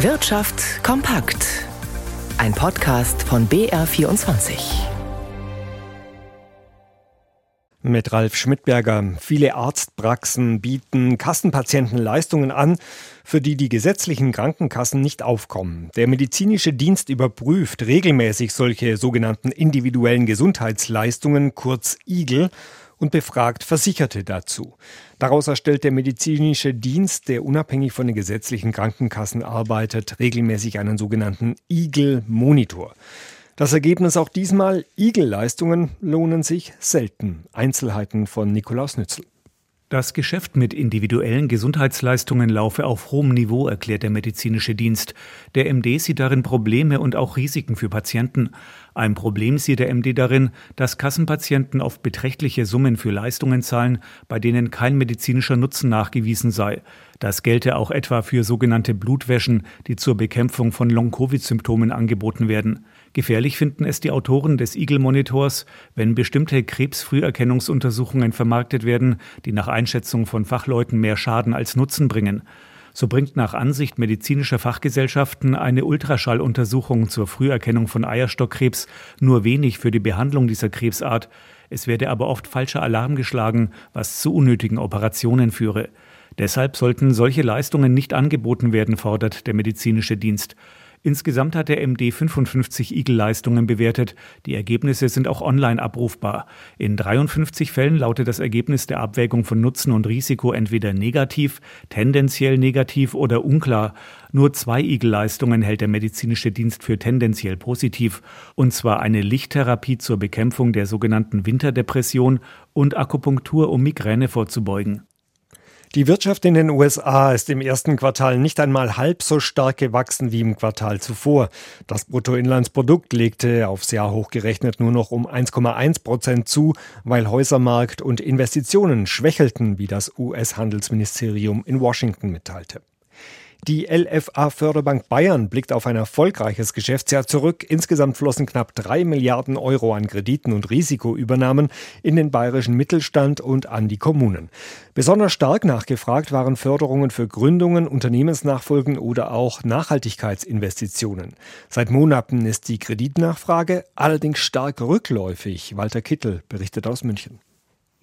Wirtschaft kompakt. Ein Podcast von BR24. Mit Ralf Schmidberger. Viele Arztpraxen bieten Kassenpatienten Leistungen an, für die die gesetzlichen Krankenkassen nicht aufkommen. Der medizinische Dienst überprüft regelmäßig solche sogenannten individuellen Gesundheitsleistungen, kurz IGEL, und befragt Versicherte dazu. Daraus erstellt der medizinische Dienst, der unabhängig von den gesetzlichen Krankenkassen arbeitet, regelmäßig einen sogenannten Igel-Monitor. Das Ergebnis auch diesmal, Igel-Leistungen lohnen sich selten. Einzelheiten von Nikolaus Nützel. Das Geschäft mit individuellen Gesundheitsleistungen laufe auf hohem Niveau, erklärt der medizinische Dienst. Der MD sieht darin Probleme und auch Risiken für Patienten. Ein Problem sieht der MD darin, dass Kassenpatienten oft beträchtliche Summen für Leistungen zahlen, bei denen kein medizinischer Nutzen nachgewiesen sei. Das gelte auch etwa für sogenannte Blutwäschen, die zur Bekämpfung von Long-Covid-Symptomen angeboten werden. Gefährlich finden es die Autoren des Eagle-Monitors, wenn bestimmte Krebsfrüherkennungsuntersuchungen vermarktet werden, die nach Einschätzung von Fachleuten mehr Schaden als Nutzen bringen. So bringt nach Ansicht medizinischer Fachgesellschaften eine Ultraschalluntersuchung zur Früherkennung von Eierstockkrebs nur wenig für die Behandlung dieser Krebsart. Es werde aber oft falscher Alarm geschlagen, was zu unnötigen Operationen führe. Deshalb sollten solche Leistungen nicht angeboten werden, fordert der medizinische Dienst. Insgesamt hat der MD 55 Igel-Leistungen bewertet. Die Ergebnisse sind auch online abrufbar. In 53 Fällen lautet das Ergebnis der Abwägung von Nutzen und Risiko entweder negativ, tendenziell negativ oder unklar. Nur zwei Igel-Leistungen hält der medizinische Dienst für tendenziell positiv, und zwar eine Lichttherapie zur Bekämpfung der sogenannten Winterdepression und Akupunktur, um Migräne vorzubeugen. Die Wirtschaft in den USA ist im ersten Quartal nicht einmal halb so stark gewachsen wie im Quartal zuvor. Das Bruttoinlandsprodukt legte aufs Jahr hochgerechnet nur noch um 1,1 Prozent zu, weil Häusermarkt und Investitionen schwächelten, wie das US-Handelsministerium in Washington mitteilte. Die LFA Förderbank Bayern blickt auf ein erfolgreiches Geschäftsjahr zurück. Insgesamt flossen knapp drei Milliarden Euro an Krediten und Risikoübernahmen in den bayerischen Mittelstand und an die Kommunen. Besonders stark nachgefragt waren Förderungen für Gründungen, Unternehmensnachfolgen oder auch Nachhaltigkeitsinvestitionen. Seit Monaten ist die Kreditnachfrage allerdings stark rückläufig. Walter Kittel berichtet aus München.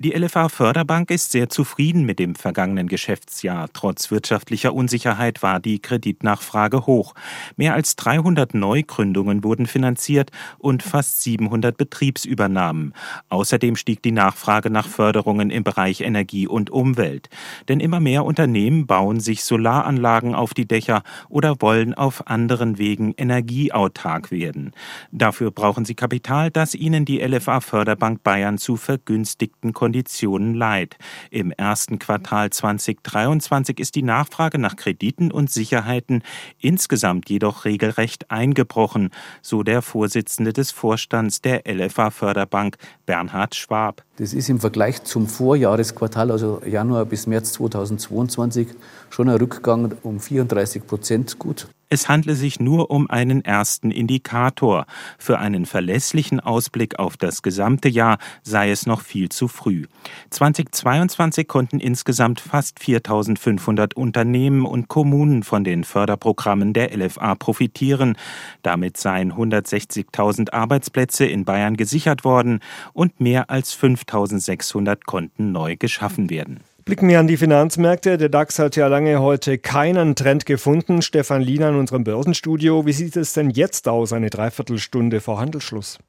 Die LFA Förderbank ist sehr zufrieden mit dem vergangenen Geschäftsjahr. Trotz wirtschaftlicher Unsicherheit war die Kreditnachfrage hoch. Mehr als 300 Neugründungen wurden finanziert und fast 700 Betriebsübernahmen. Außerdem stieg die Nachfrage nach Förderungen im Bereich Energie und Umwelt. Denn immer mehr Unternehmen bauen sich Solaranlagen auf die Dächer oder wollen auf anderen Wegen energieautark werden. Dafür brauchen sie Kapital, das ihnen die LFA Förderbank Bayern zu vergünstigten Konditionen Konditionen leid. Im ersten Quartal 2023 ist die Nachfrage nach Krediten und Sicherheiten insgesamt jedoch regelrecht eingebrochen, so der Vorsitzende des Vorstands der LFA Förderbank, Bernhard Schwab. Das ist im Vergleich zum Vorjahresquartal, also Januar bis März 2022, schon ein Rückgang um 34 Prozent gut. Es handle sich nur um einen ersten Indikator. Für einen verlässlichen Ausblick auf das gesamte Jahr sei es noch viel zu früh. 2022 konnten insgesamt fast 4500 Unternehmen und Kommunen von den Förderprogrammen der LFA profitieren. Damit seien 160.000 Arbeitsplätze in Bayern gesichert worden und mehr als 5600 konnten neu geschaffen werden. Blicken wir an die Finanzmärkte. Der DAX hat ja lange heute keinen Trend gefunden. Stefan Liener in unserem Börsenstudio. Wie sieht es denn jetzt aus, eine Dreiviertelstunde vor Handelsschluss?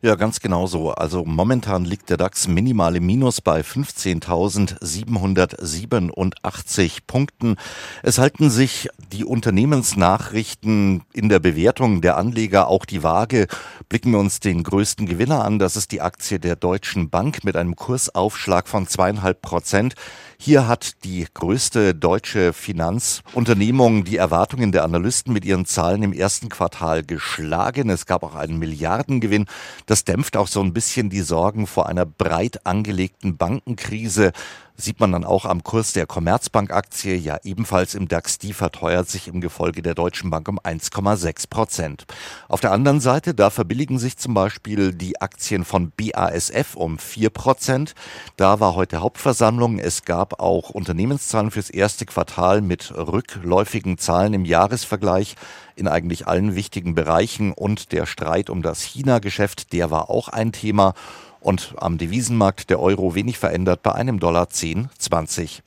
Ja, ganz genau so. Also momentan liegt der DAX minimal im Minus bei 15.787 Punkten. Es halten sich die Unternehmensnachrichten in der Bewertung der Anleger auch die Waage. Blicken wir uns den größten Gewinner an. Das ist die Aktie der Deutschen Bank mit einem Kursaufschlag von zweieinhalb Prozent. Hier hat die größte deutsche Finanzunternehmung die Erwartungen der Analysten mit ihren Zahlen im ersten Quartal geschlagen. Es gab auch einen Milliardengewinn. Das dämpft auch so ein bisschen die Sorgen vor einer breit angelegten Bankenkrise. Sieht man dann auch am Kurs der Commerzbank-Aktie, ja ebenfalls im DAX, die verteuert sich im Gefolge der Deutschen Bank um 1,6 Prozent. Auf der anderen Seite, da verbilligen sich zum Beispiel die Aktien von BASF um 4 Prozent. Da war heute Hauptversammlung. Es gab auch Unternehmenszahlen fürs erste Quartal mit rückläufigen Zahlen im Jahresvergleich in eigentlich allen wichtigen Bereichen und der Streit um das China-Geschäft, der war auch ein Thema und am Devisenmarkt der Euro wenig verändert bei einem Dollar 10,20.